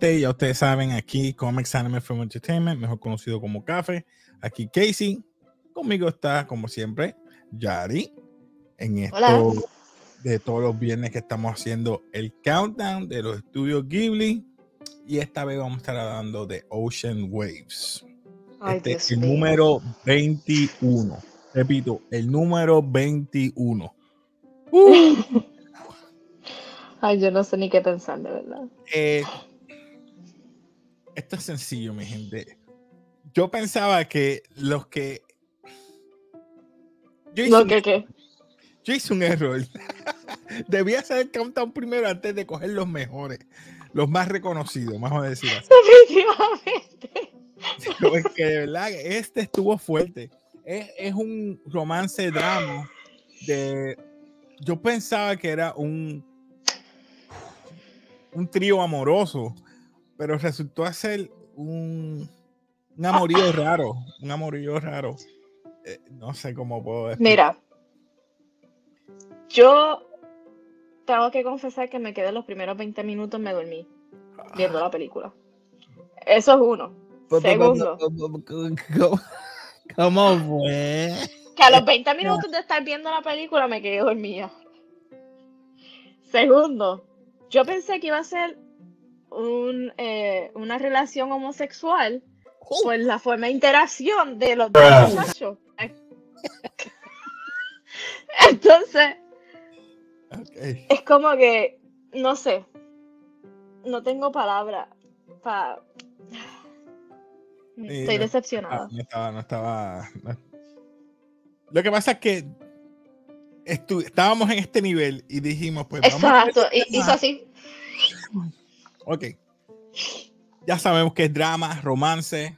Gente, ya ustedes saben, aquí Comics Anime Film Entertainment, mejor conocido como Café. Aquí Casey, conmigo está, como siempre, Yari, en esto de todos los viernes que estamos haciendo el countdown de los estudios Ghibli. Y esta vez vamos a estar hablando de Ocean Waves. este es el número 21. Repito, el número 21. Ay, yo no sé ni qué pensar, de verdad. Eh, esto es sencillo, mi gente. Yo pensaba que los que. Yo hice, un, qué? Yo hice un error. Debía hacer el countdown primero antes de coger los mejores, los más reconocidos, vamos a decir así. Definitivamente. es que de verdad, este estuvo fuerte. Es, es un romance drama de. Yo pensaba que era un un trío amoroso, pero resultó ser un, un amorío raro, un amorío raro. Eh, no sé cómo puedo decir. Mira, yo tengo que confesar que me quedé los primeros 20 minutos, me dormí viendo la película. Eso es uno. Segundo. ¿Cómo fue? Que a los 20 minutos de estar viendo la película me quedé dormida. Segundo, yo pensé que iba a ser un, eh, una relación homosexual oh. por la forma de interacción de los dos muchachos. Entonces, es como que, no sé, no tengo palabra para... Estoy decepcionada. No estaba, no estaba. Lo que pasa es que estábamos en este nivel y dijimos, pues vamos Exacto, hizo así. Ok. Ya sabemos que es drama, romance,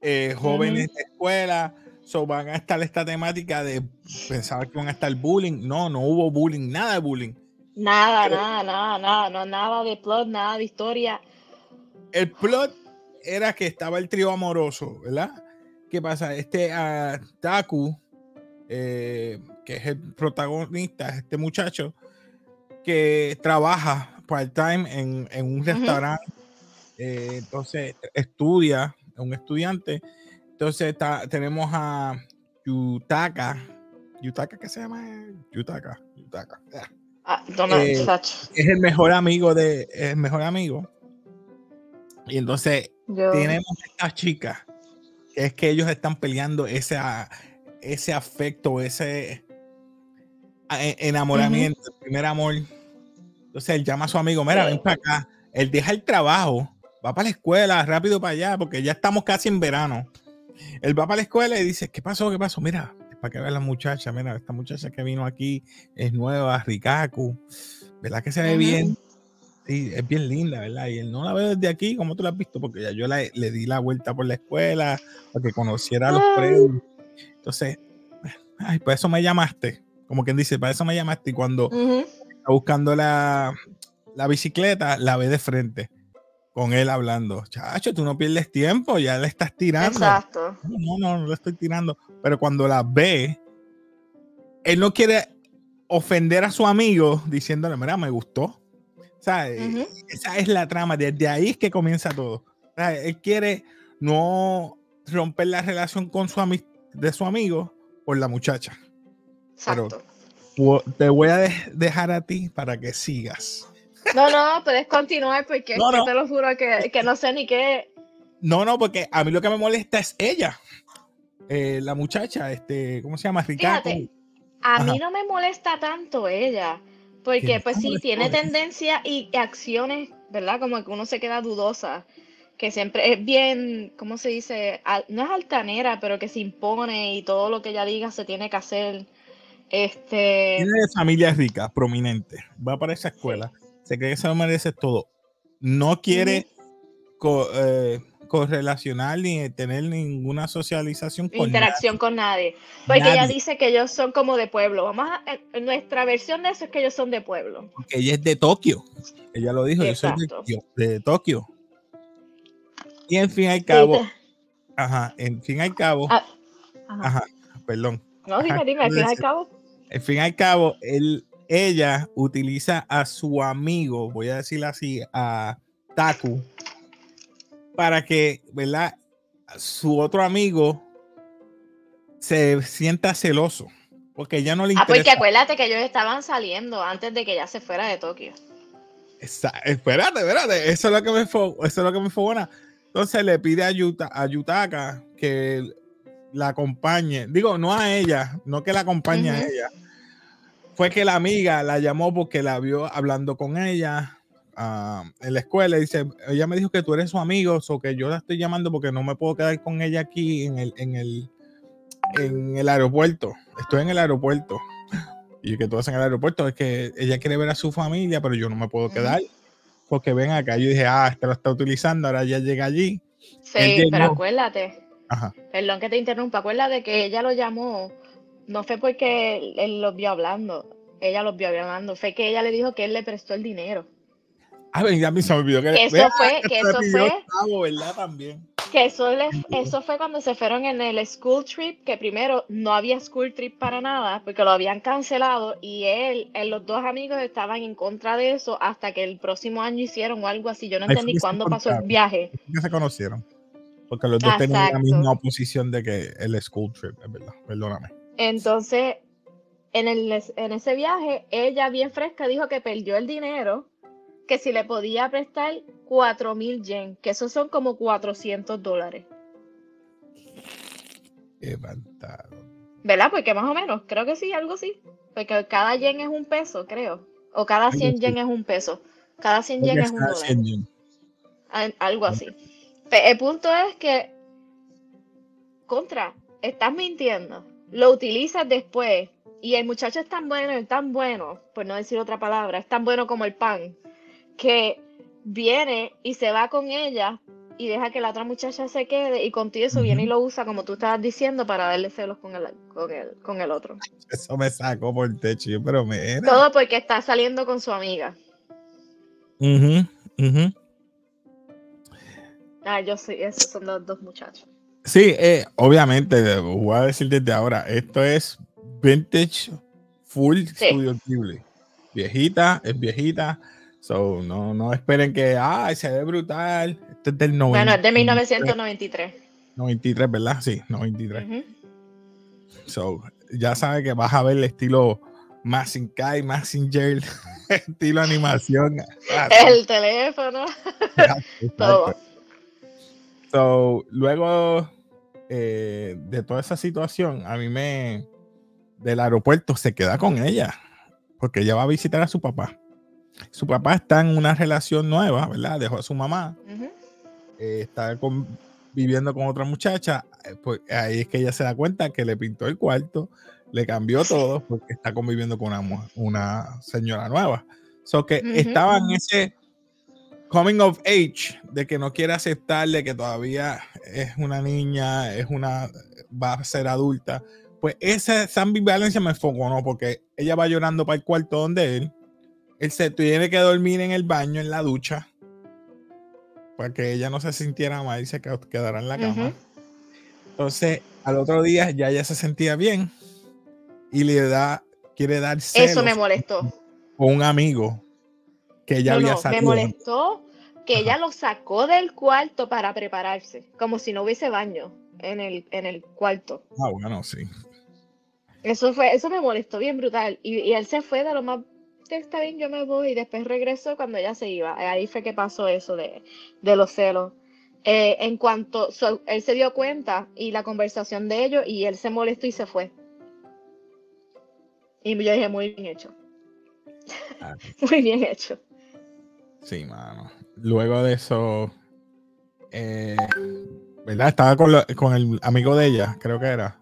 eh, jóvenes de escuela, so van a estar esta temática de pensar que van a estar bullying. No, no hubo bullying, nada de bullying. Nada, nada, nada, nada, no, nada de plot, nada de historia. El plot era que estaba el trío amoroso, ¿verdad? ¿Qué pasa? Este uh, Taku, eh, que es el protagonista, este muchacho, que trabaja part-time en, un restaurante, eh, entonces estudia, un estudiante. Entonces tenemos a Yutaka, Yutaka, ¿qué se llama? Yutaka, Yutaka. Ah, eh, es el mejor amigo de, el mejor amigo. Y entonces tenemos esta chica, que es que ellos están peleando ese, ese afecto, ese e, enamoramiento, el primer amor. Entonces él llama a su amigo, mira, ven para acá. Él deja el trabajo, va para la escuela, rápido para allá, porque ya estamos casi en verano. Él va para la escuela y dice, ¿qué pasó? ¿Qué pasó? Mira, es para que vea la muchacha, mira, esta muchacha que vino aquí es nueva, Rikaku, ¿verdad que se ve bien? Sí, es bien linda, ¿verdad? Y él no la ve desde aquí, como tú la has visto, porque ya yo le di la vuelta por la escuela para que conociera a los previos. Entonces, ay, por eso me llamaste como quien dice, para eso me llamaste. Y cuando está buscando la, bicicleta, la ve de frente con él hablando. Chacho, tú no pierdes tiempo, ya le estás tirando. Exacto. No, no, no le estoy tirando. Pero cuando la ve, él no quiere ofender a su amigo diciéndole, mira, me gustó. O sea, esa es la trama. Desde ahí es que comienza todo. él quiere no romper la relación con su de su amigo por la muchacha. Pero te voy a dejar a ti para que sigas. No, no, puedes continuar porque te lo juro que, no sé ni qué. No, no, porque a mí lo que me molesta es ella. Eh, la muchacha, este, ¿cómo se llama? Ricardo. a mí no me molesta tanto ella, porque pues sí, tiene tendencia y acciones, ¿verdad? Como que uno se queda dudosa, que siempre es bien, ¿cómo se dice? no es altanera, pero que se impone y todo lo que ella diga se tiene que hacer. Este... Tiene de familia rica, prominente. Va para esa escuela. Se cree que se lo merece todo. No quiere eh, correlacionar ni tener ninguna socialización con Interacción con nadie. Porque ella dice que ellos son como de pueblo. Vamos a, nuestra versión de eso es que ellos son de pueblo. Porque ella es de Tokio. Ella lo dijo, yo soy de, Tokio. Y en fin al cabo. Ajá, en fin al cabo. Ah, ajá. perdón. No, dime, dime, al fin al cabo. Al fin y al cabo, él, ella utiliza a su amigo, voy a decirlo así, a Taku para que, ¿verdad? Su otro amigo se sienta celoso. Porque ya no le interesa. Ah, porque acuérdate que ellos estaban saliendo antes de que ella se fuera de Tokio. espérate, espérate. Eso es lo que me eso es lo que me fue buena. Entonces le pide a, Yutaka que la acompañe. Digo, no a ella, no que la acompañe a ella. Fue que la amiga la llamó porque la vio hablando con ella en la escuela. Y dice, ella me dijo que tú eres su amigo, o que yo la estoy llamando porque no me puedo quedar con ella aquí en el, en el, en el aeropuerto. Estoy en el aeropuerto. Y que tú en el aeropuerto es que ella quiere ver a su familia, pero yo no me puedo quedar porque ven acá. Yo dije, ah, este lo está utilizando, ahora ya llega allí. Sí, pero acuérdate. Perdón que te interrumpa, acuérdate que ella lo llamó, no fue porque él, los vio hablando, ella los vio hablando, fue que ella le dijo que él le prestó el dinero. Ah, venga, me olvidó que, eso fue, que eso fue, ¿verdad? También. Que eso, eso fue cuando se fueron en el school trip, que primero no había school trip para nada, porque lo habían cancelado, y él, los dos amigos estaban en contra de eso hasta que el próximo año hicieron algo así. Yo no entendí cuándo pasó el viaje. Que se conocieron. Porque los dos tenían la misma oposición de que el school trip, es verdad, perdóname. Entonces, en, el, en ese viaje, ella bien fresca dijo que perdió el dinero que si le podía prestar 4 mil yen, que esos son como 400 dólares. Qué ¿Verdad? Porque más o menos, creo que sí, algo así. Porque cada yen es un peso, creo. O cada 100 yen es un peso. Cada 100 yen es un dólar. Algo así. El punto es que, contra, estás mintiendo. Lo utilizas después. Y el muchacho es tan bueno, es tan bueno, por no decir otra palabra, es tan bueno como el pan, que viene y se va con ella y deja que la otra muchacha se quede y contigo eso viene y lo usa como tú estabas diciendo para darle celos con el, con el, con el otro. Eso me sacó por el techo, pero me Todo porque está saliendo con su amiga. Ah, yo sí, esos son los dos muchachos. Sí, eh, obviamente, voy a decir desde ahora, esto es vintage full Studio Ghibli. Viejita, es viejita So, no, no esperen que, ay, se ve brutal. Este es del 90. Bueno, es de 1993. 93, ¿verdad? Sí, 93. So, ya sabe que vas a ver el estilo Massinger, Massinger, estilo animación. el teléfono. Todo. So, luego eh, de toda esa situación, a mí me del aeropuerto se queda con ella porque ella va a visitar a su papá. Su papá está en una relación nueva, ¿verdad? Dejó a su mamá. Eh, está viviendo con otra muchacha. Eh, pues ahí es que ella se da cuenta que le pintó el cuarto, le cambió todo porque está conviviendo con una, una señora nueva. So que estaba en ese coming of age de que no quiere aceptarle que todavía es una niña, es una, va a ser adulta. Pues esa, esa ambivalencia me ¿no? porque ella va llorando para el cuarto donde él él se tiene que dormir en el baño, en la ducha, para que ella no se sintiera mal y se quedara en la cama. Entonces, al otro día ya ella se sentía bien y le da, quiere dar Eso me molestó. Con un amigo que ella había salido. Me molestó que ella lo sacó del cuarto para prepararse, como si no hubiese baño en el, en el cuarto. Ah, bueno, sí. Eso fue, eso me molestó bien brutal. Y, y él se fue de lo más está bien, yo me voy. Y después regresó cuando ella se iba. Ahí fue que pasó eso de, los celos. Eh, en cuanto él se dio cuenta y la conversación de ellos y él se molestó y se fue. Y yo dije, muy bien hecho. Ah. muy bien hecho. Sí, mano. Luego de eso, eh, ¿verdad? Estaba con, el amigo de ella, creo que era.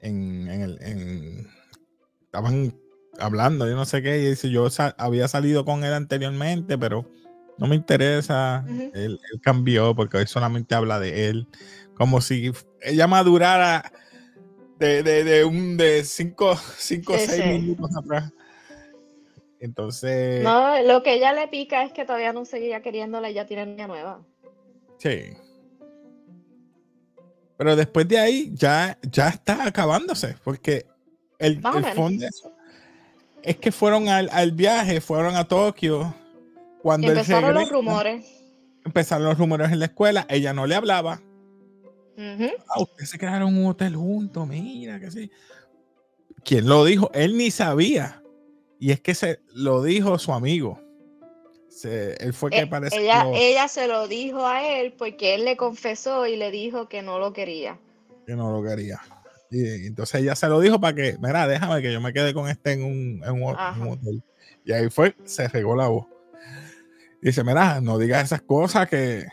En, en el, en, estaban hablando, yo no sé qué, y dice, yo había salido con él anteriormente, pero no me interesa, él, cambió porque hoy solamente habla de él, como si ella madurara de, de, un de 5 o 6 minutos atrás. Entonces... No, lo que ella le pica es que todavía no seguía queriéndola y ya tiene niña nueva. Sí. Pero después de ahí ya, ya está acabándose, porque el, el fondo, es que fueron al, viaje, fueron a Tokio. Cuando Empezaron los rumores. empezaron los rumores en la escuela, ella no le hablaba. Ah, ustedes se quedaron en un hotel juntos, mira que sí. ¿Quién lo dijo? Él ni sabía. Y es que se lo dijo su amigo. él fue que eh, parece ella, ella se lo dijo a él porque él le confesó y le dijo que no lo quería. Que no lo quería. Y entonces ella se lo dijo para que, mira, déjame que yo me quede con este en un, en un hotel. Y ahí fue, se regó la voz. Dice, mira, no digas esas cosas que,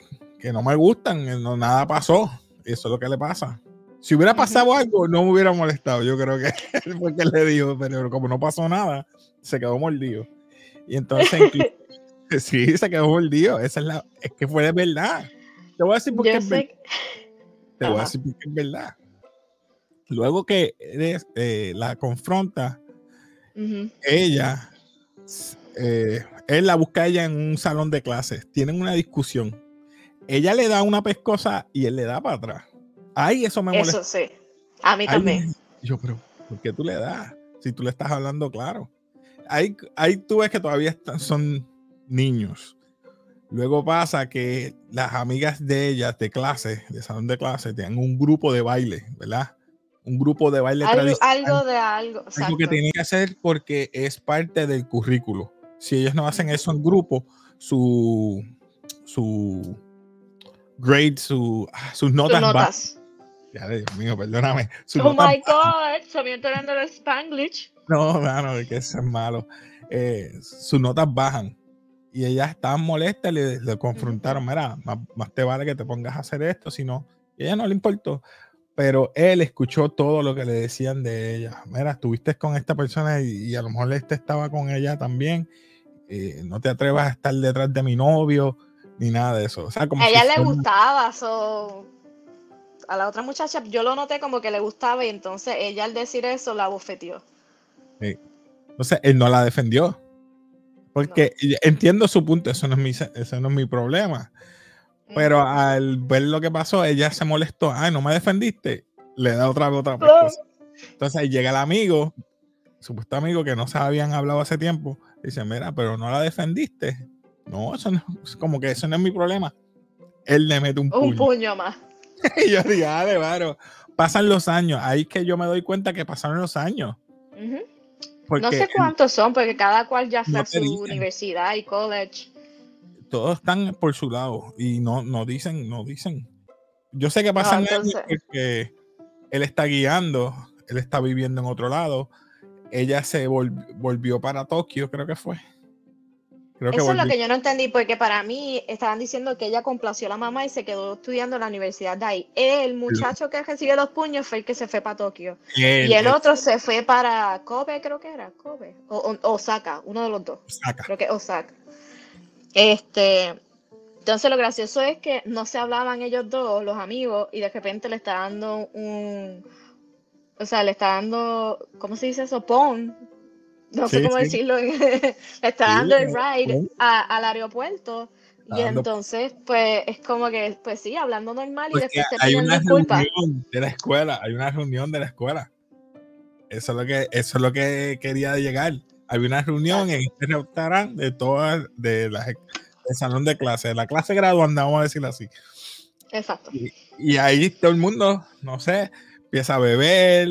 no me gustan, no, nada pasó. Y eso es lo que le pasa. Si hubiera pasado algo, no me hubiera molestado. Yo creo que fue que le dijo, pero como no pasó nada, se quedó mordido. Y entonces, sí, se quedó mordido. Esa es la, es que fue de verdad. Te voy a decir por qué es verdad. Te voy a decir por qué es verdad. Luego que eh, la confronta, ella eh, él la busca ella en un salón de clases. Tienen una discusión. Ella le da una pescosa y él le da para atrás. Ay, eso me molesta. Eso sí. A mí también. Yo, pero ¿por qué tú le das? Si tú le estás hablando claro. Ahí, ahí tú ves que todavía están, son niños. Luego pasa que las amigas de ellas de clase, de salón de clase, tienen un grupo de baile, ¿verdad? Un grupo de baile algo, tradicional. Algo de algo. Algo que tienen que hacer porque es parte del currículo si ellos no hacen eso en grupo, su, su grade, su, ah, sus notas, notas. Ya, Dios mío, perdóname. oh my God, se me entrando el Spanglish. No, no, es que eso es malo. Eh, sus notas bajan y ellas estaban molestas y le, confrontaron, mira, más, más, te vale que te pongas a hacer esto, si no, y ella no le importó, pero él escuchó todo lo que le decían de ella, mira, estuviste con esta persona y, y a lo mejor este estaba con ella también eh, no te atrevas a estar detrás de mi novio, ni nada de eso. a ella le gustaba, a la otra muchacha yo lo noté como que le gustaba y entonces ella al decir eso la bofeteó. Entonces él no la defendió. Porque entiendo su punto, eso no es mi, eso no es mi problema. Pero al ver lo que pasó, ella se molestó. Ay, no me defendiste. Le da otra otra cosa. Entonces ahí llega el amigo, supuesto amigo que no se habían hablado hace tiempo, Dice, mira, pero no la defendiste. No, eso no, como que eso no es mi problema. Él le mete un puño. Un puño más. Y yo digo, dale, varo. Pasan los años. Ahí es que yo me doy cuenta que pasaron los años. no sé cuántos son, porque cada cual ya está en su universidad y college. Todos están por su lado y no, no dicen, no dicen. Yo sé que pasan años porque él está guiando, él está viviendo en otro lado ella se volvió para Tokio, creo que fue. Eso es lo que yo no entendí, porque para mí estaban diciendo que ella complació a la mamá y se quedó estudiando en la universidad de ahí. El muchacho que recibió los puños fue el que se fue para Tokio. y el otro se fue para Kobe, creo que era, Kobe. O, Osaka, uno de los dos. Creo que Osaka. Este, entonces lo gracioso es que no se hablaban ellos dos, los amigos, y de repente le está dando un o sea, le está dando, ¿cómo se dice eso? Pon. No sé cómo decirlo. le está dando el ride al aeropuerto. Y entonces, pues, es como que, pues sí, hablando normal y después se hay una reunión de la escuela, hay una reunión de la escuela. Eso es lo que, eso es lo que quería llegar. Había una reunión en este restaurante de todas, de la, del salón de clase, de la clase graduanda, vamos a decirlo así. Exacto. y ahí todo el mundo, no sé, empieza a beber,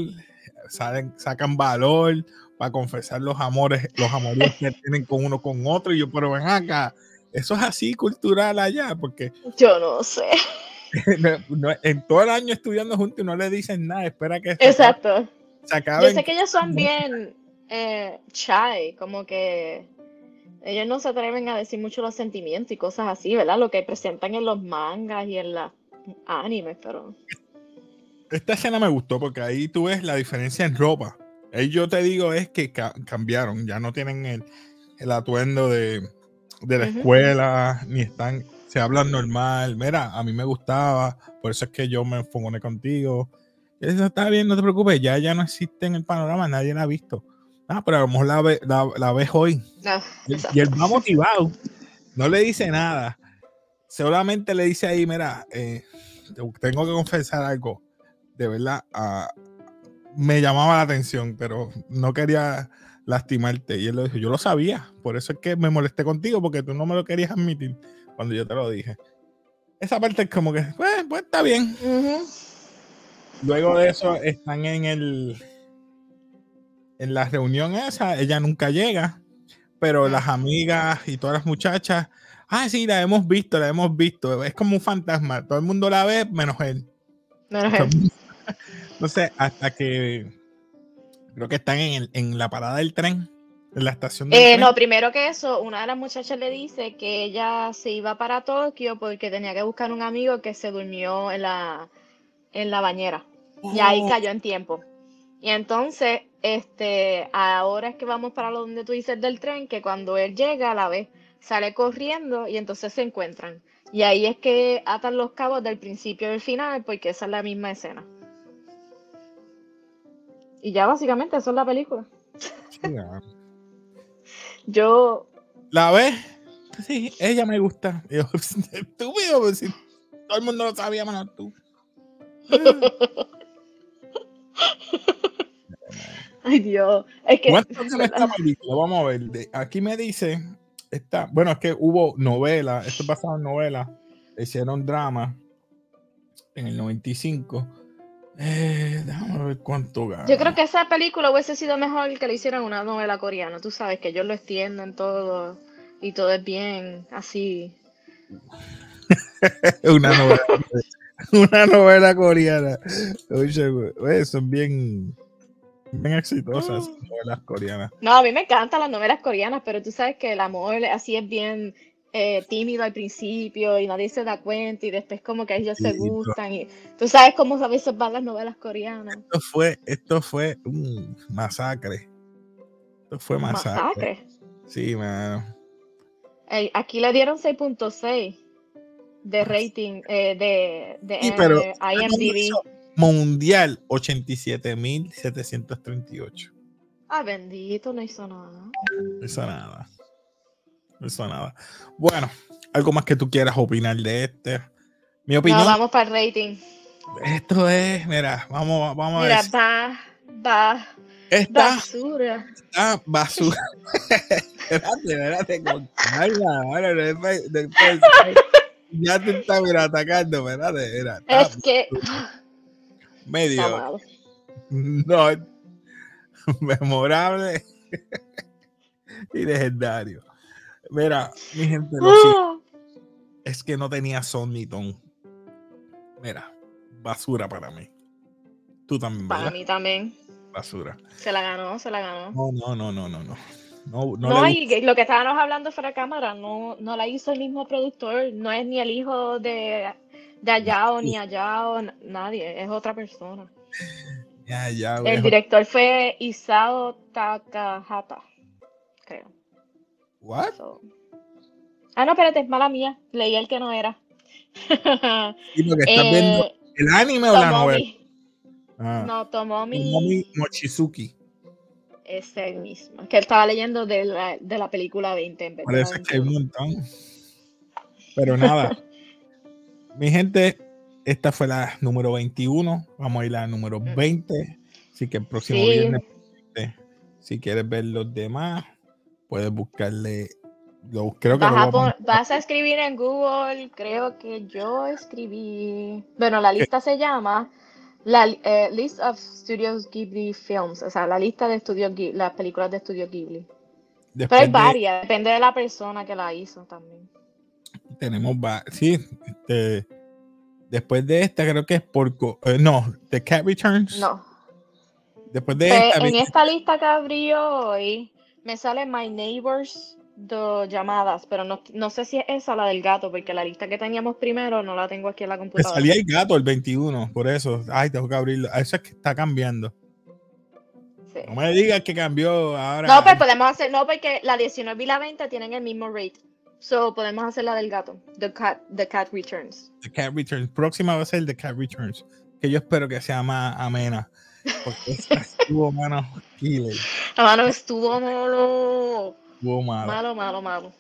salen, sacan valor para confesar los amores, los amores que tienen con uno con otro. Y yo, pero ven acá, eso es así cultural allá, porque. Yo no sé. en todo el año estudiando juntos y no le dicen nada, espera que. Exacto. Yo sé que ellos son bien eh, shy, como que ellos no se atreven a decir mucho los sentimientos y cosas así, ¿verdad? Lo que presentan en los mangas y en los animes, pero esta escena me gustó porque ahí tú ves la diferencia en ropa. Ahí yo te digo es que cambiaron, ya no tienen el, atuendo de, la escuela, ni están, se hablan normal. Mira, a mí me gustaba, por eso es que yo me enfogoné contigo. Eso está bien, no te preocupes, ya, ya no existe en el panorama, nadie la ha visto. Ah, pero a lo mejor la, la, ves hoy. y, él va motivado, no le dice nada. Solamente le dice ahí, mira, eh, tengo que confesar algo de verdad ah, me llamaba la atención, pero no quería lastimarte. Y él lo dijo, yo lo sabía, por eso es que me molesté contigo, porque tú no me lo querías admitir cuando yo te lo dije. esa parte es como que, pues, pues está bien. Luego de eso están en el en la reunión esa, ella nunca llega, pero las amigas y todas las muchachas, ah, sí, la hemos visto, la hemos visto. Es como un fantasma, todo el mundo la ve menos él. Menos él. Entonces, hasta que creo que están en, en la parada del tren en la estación eh, No, primero que eso, una de las muchachas le dice que ella se iba para Tokio porque tenía que buscar un amigo que se durmió en la, en la bañera. Y ahí oh. cayó en tiempo. Y entonces, este, ahora es que vamos para donde tú dices del tren, que cuando él llega a la vez, sale corriendo y entonces se encuentran. Y ahí es que atan los cabos del principio y del final, porque esa es la misma escena. Y ya básicamente eso es la película. Yo. ¿La ves? Sí, ella me gusta. estúpido, pues, si todo el mundo lo sabía menos tú. Ay, Dios. Es que. Vamos a ver. aquí me dice. Está, bueno, es que hubo novela. Esto pasado en novela. Hicieron drama en el 95 eh, déjame ver cuánto gana. Yo creo que esa película hubiese sido mejor que le hicieran una novela coreana. Tú sabes que ellos lo extienden todo y todo es bien así. una novela. una novela coreana. Oye, son bien, bien exitosas las novelas coreanas. No, a mí me encantan las novelas coreanas, pero tú sabes que el amor así es bien eh, tímido al principio y nadie se da cuenta y después como que ellos se gustan y tú sabes cómo a veces van las novelas coreanas. Esto fue, esto fue un masacre. Esto fue masacre. Sí, mano. aquí le dieron 6.6 de rating eh, de, de eh, IMDb. Mundial 87.738. Ah, bendito, no hizo nada. No hizo nada. Eso nada. Bueno, algo más que tú quieras opinar de este. Mi opinión. No, vamos para el rating. Esto es, mira, vamos, vamos a ver. Mira, va, va. Esta, basura. Ah, basura. espérate, espérate, con calma. Ahora, después, después, ya te está mira, atacando, espérate. Mira, es que. Medio. No. Memorable y legendario. Mira, mi gente, lo ¡Ah! es que no tenía son ni ton. Mira, basura para mí. Tú también. Para mí también. Basura. Se la ganó, se la ganó. No, no, no, no, no. No, no, no y lo que estábamos hablando fuera de cámara, no, no la hizo el mismo productor, no es ni el hijo de, de Ayao, ni Ayao, nadie, es otra persona. Ya, ya, el director fue Isao Takahata, creo. ¿What? Ah, no, espérate, mala mía. Leí el que no era. ¿Y lo que estás viendo eh, el anime o la novela? Ah. No, Tomomi. Tomomi Mochizuki. Ese mismo. Que estaba leyendo de la, de la película 20. Parece que hay un montón. Pero nada. Mi gente, esta fue la número 21. Vamos a ir a la número 20. Mm. Así que el próximo viernes, si quieres ver los demás, puedes buscarle. Lo, creo que vas, a vas a escribir en Google, creo que yo escribí. Bueno, la lista se llama la eh, List of Studios Ghibli Films, o sea, la lista de estudios las películas de estudio Ghibli. Pero hay varias, depende de la persona que la hizo también. Tenemos, sí, este, después de esta creo que es por, eh, no, The Cat Returns. No. Después de pues, esta. En esta lista que abrió hoy, me sale My Neighbors de llamadas, pero no, no, sé si es esa la del gato, porque la lista que teníamos primero no la tengo aquí en la computadora. Me salía el gato el 21, por eso. Ay, tengo que abrirlo. Eso es que está cambiando. No me digas que cambió ahora. No, pero podemos hacer, no, porque la 19 y la 20 tienen el mismo rate. So podemos hacer la del gato. The Cat, the cat Returns. The Cat Returns. Próxima va a ser The Cat Returns. Que yo espero que sea más amena. Porque estuvo, mano, killer. La mano estuvo malo. Estuvo malo. Malo, malo, malo.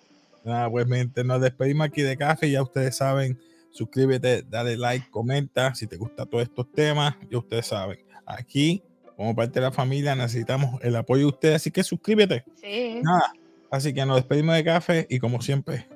Nada, pues nos despedimos aquí de café. Ya ustedes saben, suscríbete, dale like, comenta si te gustan todos estos temas. Ya ustedes saben, aquí, como parte de la familia, necesitamos el apoyo de ustedes. Así que suscríbete. Sí. Nada. Así que nos despedimos de café y como siempre.